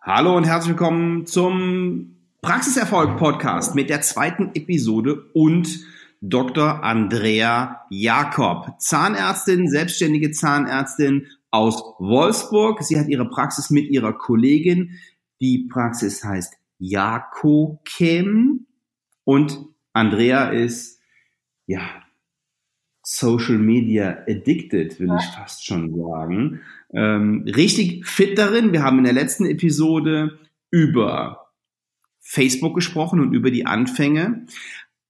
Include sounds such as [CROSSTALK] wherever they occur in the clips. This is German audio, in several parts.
Hallo und herzlich willkommen zum Praxiserfolg Podcast mit der zweiten Episode und Dr. Andrea Jakob, Zahnärztin, selbstständige Zahnärztin aus Wolfsburg. Sie hat ihre Praxis mit ihrer Kollegin. Die Praxis heißt Jakokem und Andrea ist ja Social Media addicted, will ich fast schon sagen ähm, richtig fit darin. Wir haben in der letzten Episode über Facebook gesprochen und über die Anfänge.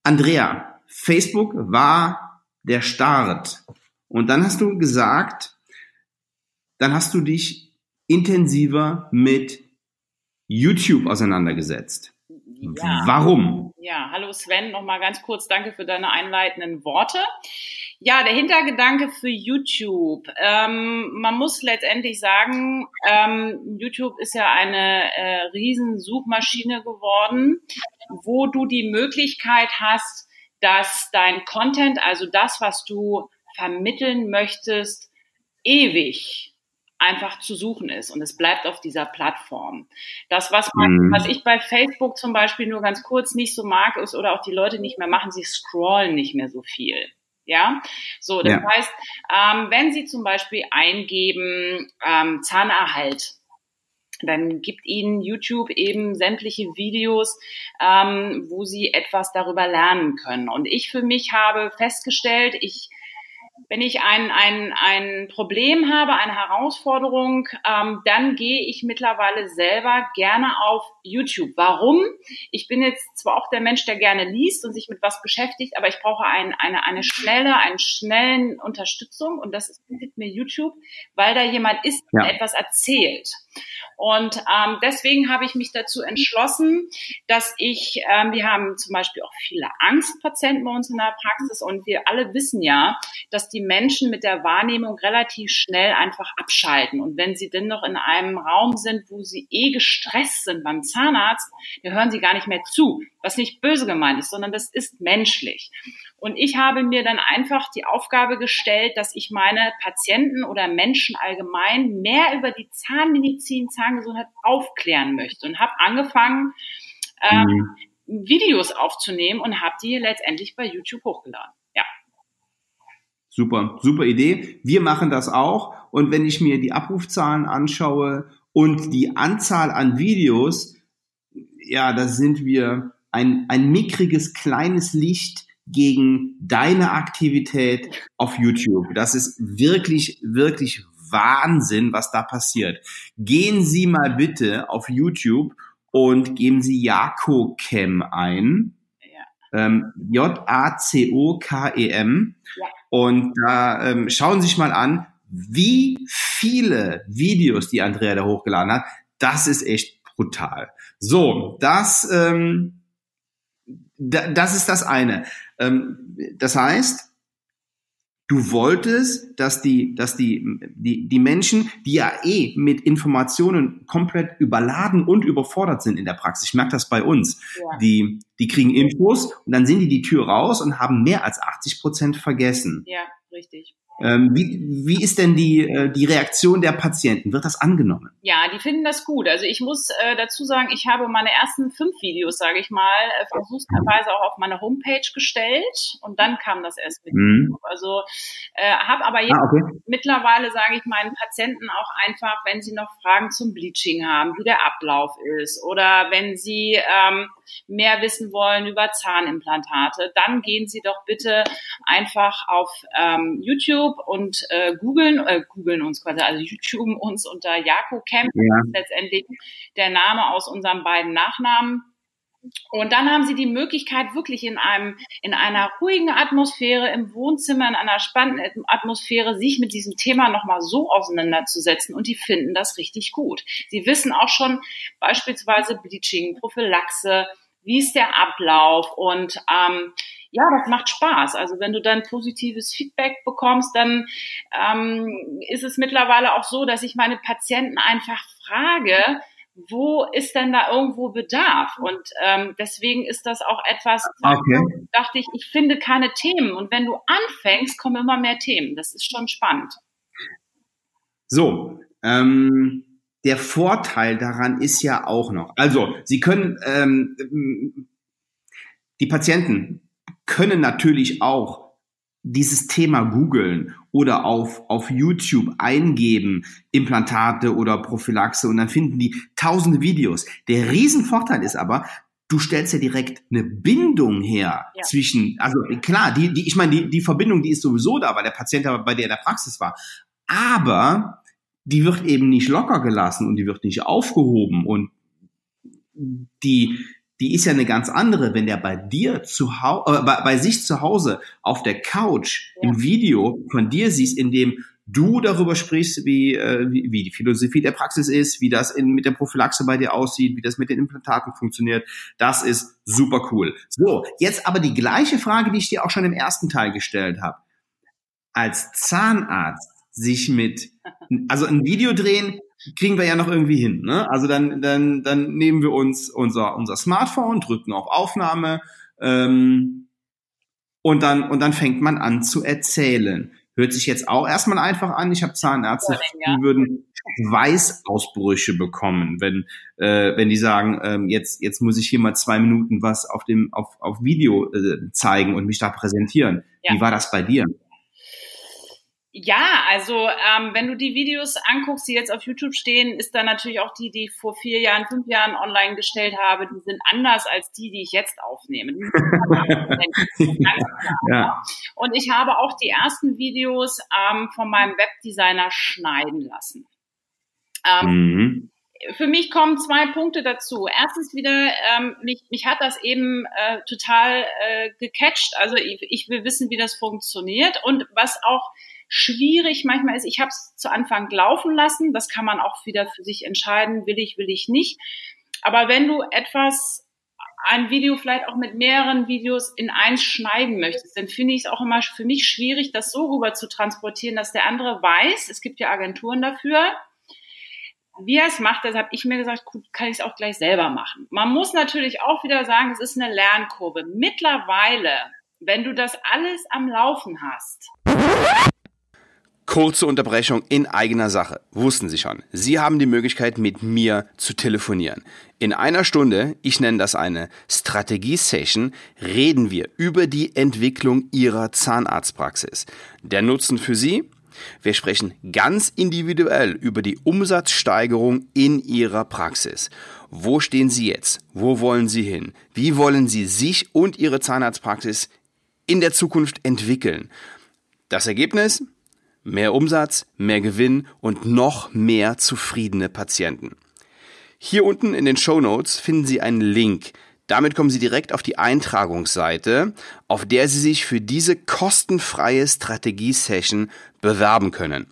Andrea, Facebook war der Start. Und dann hast du gesagt, dann hast du dich intensiver mit YouTube auseinandergesetzt. Ja. Warum? Ja, hallo Sven, nochmal ganz kurz danke für deine einleitenden Worte. Ja, der Hintergedanke für YouTube. Ähm, man muss letztendlich sagen, ähm, YouTube ist ja eine äh, Riesensuchmaschine geworden, wo du die Möglichkeit hast, dass dein Content, also das, was du vermitteln möchtest, ewig einfach zu suchen ist und es bleibt auf dieser Plattform. Das, was, man, mhm. was ich bei Facebook zum Beispiel nur ganz kurz nicht so mag, ist oder auch die Leute nicht mehr machen, sie scrollen nicht mehr so viel. Ja, so, das ja. heißt, ähm, wenn Sie zum Beispiel eingeben ähm, Zahnerhalt, dann gibt Ihnen YouTube eben sämtliche Videos, ähm, wo Sie etwas darüber lernen können. Und ich für mich habe festgestellt, ich wenn ich ein, ein, ein Problem habe, eine Herausforderung, ähm, dann gehe ich mittlerweile selber gerne auf YouTube. Warum? Ich bin jetzt zwar auch der Mensch, der gerne liest und sich mit was beschäftigt, aber ich brauche ein, eine, eine schnelle, einen schnellen Unterstützung und das bietet mir YouTube, weil da jemand ist, der ja. etwas erzählt. Und ähm, deswegen habe ich mich dazu entschlossen, dass ich, ähm, wir haben zum Beispiel auch viele Angstpatienten bei uns in der Praxis und wir alle wissen ja, dass die Menschen mit der Wahrnehmung relativ schnell einfach abschalten. Und wenn sie denn noch in einem Raum sind, wo sie eh gestresst sind beim Zahnarzt, da hören sie gar nicht mehr zu, was nicht böse gemeint ist, sondern das ist menschlich. Und ich habe mir dann einfach die Aufgabe gestellt, dass ich meine Patienten oder Menschen allgemein mehr über die Zahnmedizin, Zahngesundheit aufklären möchte und habe angefangen, ähm, mhm. Videos aufzunehmen und habe die letztendlich bei YouTube hochgeladen. Ja. Super, super Idee. Wir machen das auch. Und wenn ich mir die Abrufzahlen anschaue und die Anzahl an Videos, ja, da sind wir ein, ein mickriges kleines Licht gegen deine Aktivität auf YouTube. Das ist wirklich, wirklich Wahnsinn, was da passiert. Gehen Sie mal bitte auf YouTube und geben Sie Jakokem ein. Ähm, J-A-C-O-K-E-M. Ja. Und da ähm, schauen Sie sich mal an, wie viele Videos die Andrea da hochgeladen hat. Das ist echt brutal. So, das ähm, das ist das eine. Ähm, das heißt, du wolltest, dass die, dass die, die, die Menschen, die ja eh mit Informationen komplett überladen und überfordert sind in der Praxis. Ich merke das bei uns. Ja. Die, die kriegen Infos und dann sind die die Tür raus und haben mehr als 80 Prozent vergessen. Ja, richtig. Ähm, wie, wie ist denn die, äh, die Reaktion der Patienten? Wird das angenommen? Ja, die finden das gut. Also ich muss äh, dazu sagen, ich habe meine ersten fünf Videos, sage ich mal, äh, versuchsweise auch auf meine Homepage gestellt und dann kam das erst mit. Mhm. Also äh, habe aber jetzt ah, okay. mittlerweile, sage ich meinen Patienten auch einfach, wenn sie noch Fragen zum Bleaching haben, wie der Ablauf ist oder wenn sie ähm, mehr wissen wollen über Zahnimplantate, dann gehen sie doch bitte einfach auf ähm, YouTube und äh, googeln, äh, googeln uns quasi, also YouTube uns unter Jako Camp, ja. letztendlich der Name aus unseren beiden Nachnamen. Und dann haben sie die Möglichkeit, wirklich in einem, in einer ruhigen Atmosphäre im Wohnzimmer, in einer spannenden Atmosphäre, sich mit diesem Thema nochmal so auseinanderzusetzen und die finden das richtig gut. Sie wissen auch schon beispielsweise Bleaching, Prophylaxe, wie ist der Ablauf und ähm, ja, das macht Spaß. Also wenn du dann positives Feedback bekommst, dann ähm, ist es mittlerweile auch so, dass ich meine Patienten einfach frage, wo ist denn da irgendwo Bedarf? Und ähm, deswegen ist das auch etwas, okay. dachte ich, ich finde keine Themen. Und wenn du anfängst, kommen immer mehr Themen. Das ist schon spannend. So, ähm, der Vorteil daran ist ja auch noch, also Sie können, ähm, die Patienten können natürlich auch dieses Thema googeln oder auf, auf YouTube eingeben, Implantate oder Prophylaxe und dann finden die tausende Videos. Der Riesenvorteil ist aber, du stellst ja direkt eine Bindung her ja. zwischen, also klar, die, die, ich meine, die, die Verbindung, die ist sowieso da, weil der Patient aber bei der in der Praxis war. Aber die wird eben nicht locker gelassen und die wird nicht aufgehoben und die, die ist ja eine ganz andere, wenn der bei dir zu Hause, äh, bei, bei, sich zu Hause auf der Couch ja. im Video von dir siehst, in dem du darüber sprichst, wie, äh, wie, wie die Philosophie der Praxis ist, wie das in, mit der Prophylaxe bei dir aussieht, wie das mit den Implantaten funktioniert. Das ist super cool. So, jetzt aber die gleiche Frage, die ich dir auch schon im ersten Teil gestellt habe. Als Zahnarzt sich mit, also ein Video drehen, kriegen wir ja noch irgendwie hin. Ne? Also dann, dann, dann nehmen wir uns unser, unser Smartphone, drücken auf Aufnahme ähm, und, dann, und dann fängt man an zu erzählen. Hört sich jetzt auch erstmal einfach an. Ich habe Zahnärzte, die würden Weißausbrüche bekommen, wenn, äh, wenn die sagen, ähm, jetzt, jetzt muss ich hier mal zwei Minuten was auf dem auf, auf Video äh, zeigen und mich da präsentieren. Ja. Wie war das bei dir? Ja, also ähm, wenn du die Videos anguckst, die jetzt auf YouTube stehen, ist da natürlich auch die, die ich vor vier Jahren, fünf Jahren online gestellt habe, die sind anders als die, die ich jetzt aufnehme. [LAUGHS] ja. Und ich habe auch die ersten Videos ähm, von meinem Webdesigner schneiden lassen. Ähm, mhm. Für mich kommen zwei Punkte dazu. Erstens wieder, ähm, mich, mich hat das eben äh, total äh, gecatcht. Also ich, ich will wissen, wie das funktioniert. Und was auch schwierig manchmal ist, ich habe es zu Anfang laufen lassen, das kann man auch wieder für sich entscheiden, will ich, will ich nicht. Aber wenn du etwas, ein Video vielleicht auch mit mehreren Videos in eins schneiden möchtest, dann finde ich es auch immer für mich schwierig, das so rüber zu transportieren, dass der andere weiß, es gibt ja Agenturen dafür, wie er es macht, deshalb habe ich mir gesagt, gut, kann ich es auch gleich selber machen. Man muss natürlich auch wieder sagen, es ist eine Lernkurve. Mittlerweile, wenn du das alles am Laufen hast, Kurze Unterbrechung in eigener Sache. Wussten Sie schon, Sie haben die Möglichkeit, mit mir zu telefonieren. In einer Stunde, ich nenne das eine Strategie-Session, reden wir über die Entwicklung Ihrer Zahnarztpraxis. Der Nutzen für Sie? Wir sprechen ganz individuell über die Umsatzsteigerung in Ihrer Praxis. Wo stehen Sie jetzt? Wo wollen Sie hin? Wie wollen Sie sich und Ihre Zahnarztpraxis in der Zukunft entwickeln? Das Ergebnis? Mehr Umsatz, mehr Gewinn und noch mehr zufriedene Patienten. Hier unten in den Show Notes finden Sie einen Link. Damit kommen Sie direkt auf die Eintragungsseite, auf der Sie sich für diese kostenfreie Strategie-Session bewerben können.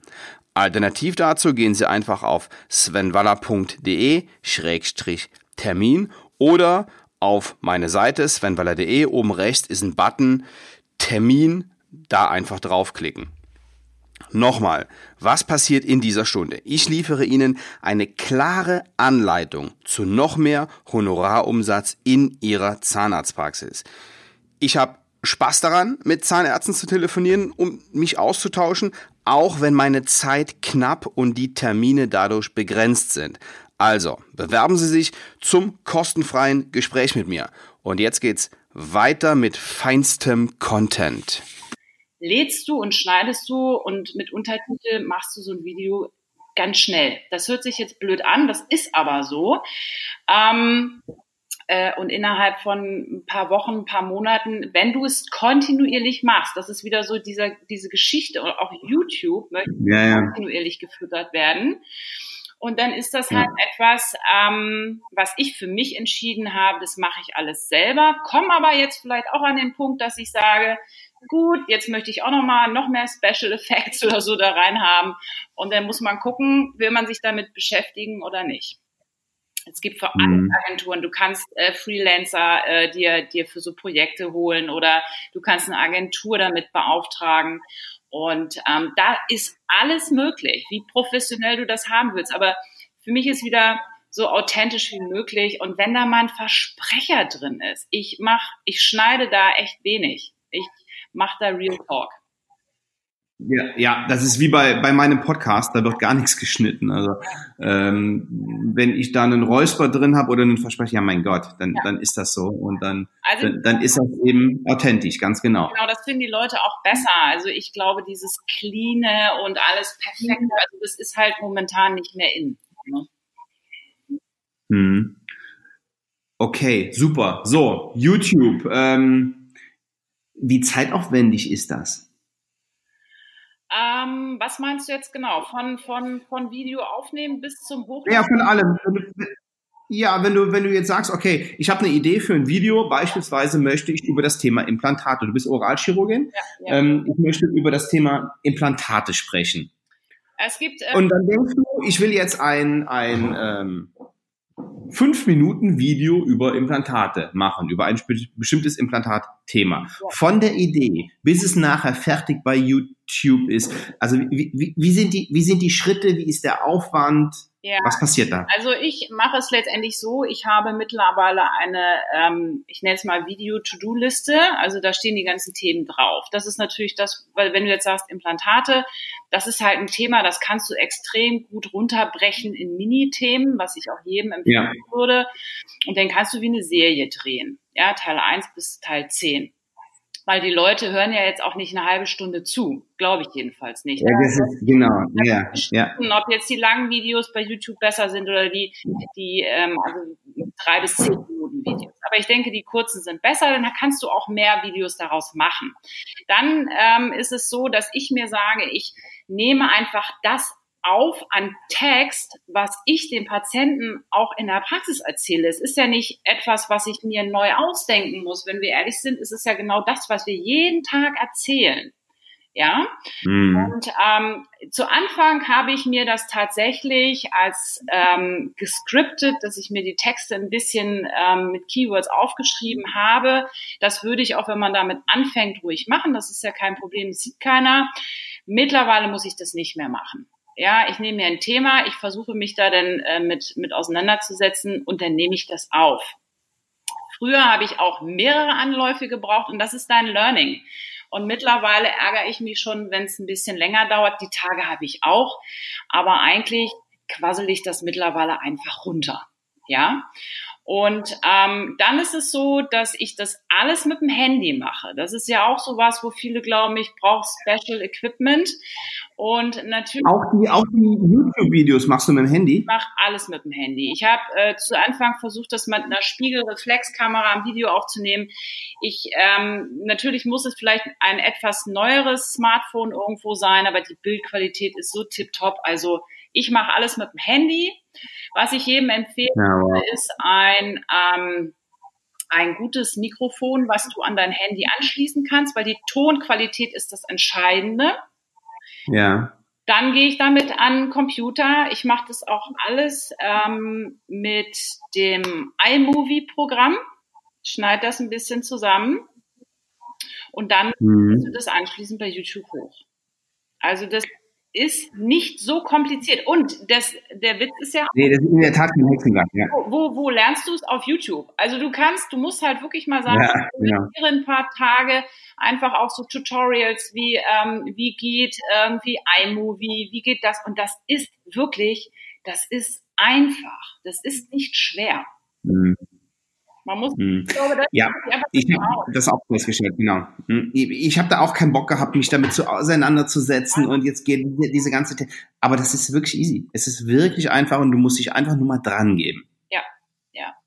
Alternativ dazu gehen Sie einfach auf svenwaller.de-termin oder auf meine Seite svenwaller.de. Oben rechts ist ein Button Termin, da einfach draufklicken. Nochmal, was passiert in dieser Stunde? Ich liefere Ihnen eine klare Anleitung zu noch mehr Honorarumsatz in Ihrer Zahnarztpraxis. Ich habe Spaß daran, mit Zahnärzten zu telefonieren, um mich auszutauschen, auch wenn meine Zeit knapp und die Termine dadurch begrenzt sind. Also, bewerben Sie sich zum kostenfreien Gespräch mit mir. Und jetzt geht's weiter mit feinstem Content lädst du und schneidest du und mit Untertitel machst du so ein Video ganz schnell. Das hört sich jetzt blöd an, das ist aber so. Ähm, äh, und innerhalb von ein paar Wochen, ein paar Monaten, wenn du es kontinuierlich machst, das ist wieder so dieser, diese Geschichte, und auch YouTube möchte ja, ja. kontinuierlich gefüttert werden. Und dann ist das halt etwas, ähm, was ich für mich entschieden habe, das mache ich alles selber, komme aber jetzt vielleicht auch an den Punkt, dass ich sage, gut, jetzt möchte ich auch noch mal noch mehr Special Effects [LAUGHS] oder so da rein haben. Und dann muss man gucken, will man sich damit beschäftigen oder nicht. Es gibt vor allem mhm. Agenturen, du kannst äh, Freelancer äh, dir, dir für so Projekte holen oder du kannst eine Agentur damit beauftragen. Und ähm, da ist alles möglich, wie professionell du das haben willst. Aber für mich ist wieder so authentisch wie möglich. Und wenn da mal ein Versprecher drin ist, ich mach, ich schneide da echt wenig. Ich macht da Real Talk. Ja, ja, das ist wie bei, bei meinem Podcast, da wird gar nichts geschnitten. Also ähm, wenn ich da einen Räusper drin habe oder einen Versprecher, ja mein Gott, dann, ja. dann ist das so und dann, also, dann, dann ist das eben authentisch, ganz genau. Genau, das finden die Leute auch besser. Also ich glaube, dieses Cleane und alles perfekte, also das ist halt momentan nicht mehr in. Ne? Hm. Okay, super. So, YouTube. Ähm, wie zeitaufwendig ist das? Ähm, was meinst du jetzt genau? Von, von, von Video aufnehmen bis zum Hochladen? Ja, von allem. Ja, wenn du, wenn du jetzt sagst, okay, ich habe eine Idee für ein Video, beispielsweise möchte ich über das Thema Implantate, du bist Oralchirurgin, ja, ja. Ähm, ich möchte über das Thema Implantate sprechen. Es gibt, ähm, Und dann denkst du, ich will jetzt ein, ein ähm, fünf Minuten Video über Implantate machen, über ein bestimmtes Implantatthema. Von der Idee bis es nachher fertig bei YouTube ist. Also wie, wie, wie, sind die, wie sind die Schritte, wie ist der Aufwand? Ja. Was passiert da? Also ich mache es letztendlich so, ich habe mittlerweile eine, ähm, ich nenne es mal Video-To-Do-Liste, also da stehen die ganzen Themen drauf. Das ist natürlich das, weil wenn du jetzt sagst Implantate, das ist halt ein Thema, das kannst du extrem gut runterbrechen in Mini-Themen, was ich auch jedem empfehlen ja. würde. Und dann kannst du wie eine Serie drehen. Ja, Teil 1 bis Teil 10 weil die Leute hören ja jetzt auch nicht eine halbe Stunde zu, glaube ich jedenfalls nicht. Ja, das ist genau, ja, ja. Ob jetzt die langen Videos bei YouTube besser sind oder die, die ähm, also drei bis zehn Minuten Videos. Aber ich denke, die kurzen sind besser, dann kannst du auch mehr Videos daraus machen. Dann ähm, ist es so, dass ich mir sage, ich nehme einfach das auf an Text, was ich dem Patienten auch in der Praxis erzähle. Es ist ja nicht etwas, was ich mir neu ausdenken muss. Wenn wir ehrlich sind, ist es ja genau das, was wir jeden Tag erzählen. Ja. Mhm. Und ähm, zu Anfang habe ich mir das tatsächlich als ähm, gescriptet, dass ich mir die Texte ein bisschen ähm, mit Keywords aufgeschrieben habe. Das würde ich auch, wenn man damit anfängt, ruhig machen. Das ist ja kein Problem, das sieht keiner. Mittlerweile muss ich das nicht mehr machen ja, ich nehme mir ein Thema, ich versuche mich da dann äh, mit, mit auseinanderzusetzen und dann nehme ich das auf. Früher habe ich auch mehrere Anläufe gebraucht und das ist dein Learning. Und mittlerweile ärgere ich mich schon, wenn es ein bisschen länger dauert. Die Tage habe ich auch. Aber eigentlich quassel ich das mittlerweile einfach runter. Ja. Und ähm, dann ist es so, dass ich das alles mit dem Handy mache. Das ist ja auch so was, wo viele glauben, ich brauche Special Equipment. Und natürlich. Auch die, auch die YouTube-Videos machst du mit dem Handy? Ich mache alles mit dem Handy. Ich habe äh, zu Anfang versucht, das mit einer Spiegelreflexkamera am Video aufzunehmen. Ich ähm, natürlich muss es vielleicht ein etwas neueres Smartphone irgendwo sein, aber die Bildqualität ist so tipptopp. Also ich mache alles mit dem Handy. Was ich jedem empfehle, ja, ist ein, ähm, ein gutes Mikrofon, was du an dein Handy anschließen kannst, weil die Tonqualität ist das Entscheidende. Ja. Dann gehe ich damit an Computer. Ich mache das auch alles ähm, mit dem iMovie-Programm, schneide das ein bisschen zusammen und dann mhm. du das anschließend bei YouTube hoch. Also das ist nicht so kompliziert. Und das, der Witz ist ja. Nee, das ist in der Tat kein Hexenwerk, ja. Wo, wo lernst du es? Auf YouTube. Also du kannst, du musst halt wirklich mal sagen, ja, genau. ein paar Tage einfach auch so Tutorials wie, ähm, wie geht irgendwie iMovie, wie geht das? Und das ist wirklich, das ist einfach. Das ist nicht schwer. Mhm. Man muss, hm. ich glaube, das ja, ich habe das auch festgestellt, genau. Hm. Ich, ich habe da auch keinen Bock gehabt, mich damit zu, auseinanderzusetzen ja. und jetzt geht diese ganze, aber das ist wirklich easy. Es ist wirklich einfach und du musst dich einfach nur mal dran geben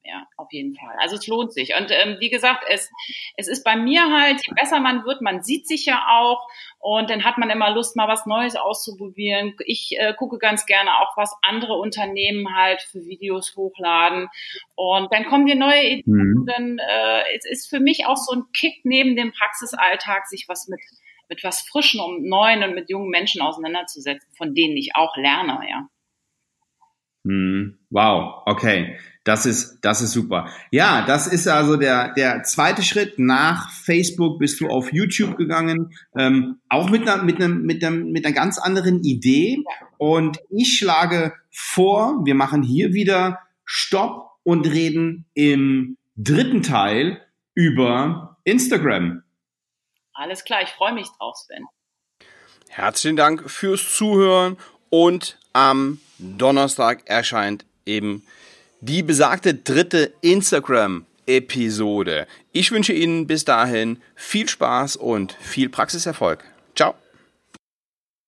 ja, auf jeden Fall. Also es lohnt sich. Und ähm, wie gesagt, es, es ist bei mir halt, je besser man wird, man sieht sich ja auch und dann hat man immer Lust, mal was Neues auszuprobieren. Ich äh, gucke ganz gerne auch, was andere Unternehmen halt für Videos hochladen. Und dann kommen dir neue Ideen. Mhm. Dann äh, es ist für mich auch so ein Kick neben dem Praxisalltag, sich was mit mit was Frischen und Neuen und mit jungen Menschen auseinanderzusetzen, von denen ich auch lerne, ja. Mhm. Wow, okay. Das ist, das ist super. Ja, das ist also der, der zweite Schritt. Nach Facebook bist du auf YouTube gegangen, ähm, auch mit einer, mit, einer, mit, einer, mit einer ganz anderen Idee. Und ich schlage vor, wir machen hier wieder Stopp und reden im dritten Teil über Instagram. Alles klar, ich freue mich drauf, Sven. herzlichen Dank fürs Zuhören und am Donnerstag erscheint eben die besagte dritte Instagram-Episode. Ich wünsche Ihnen bis dahin viel Spaß und viel Praxiserfolg.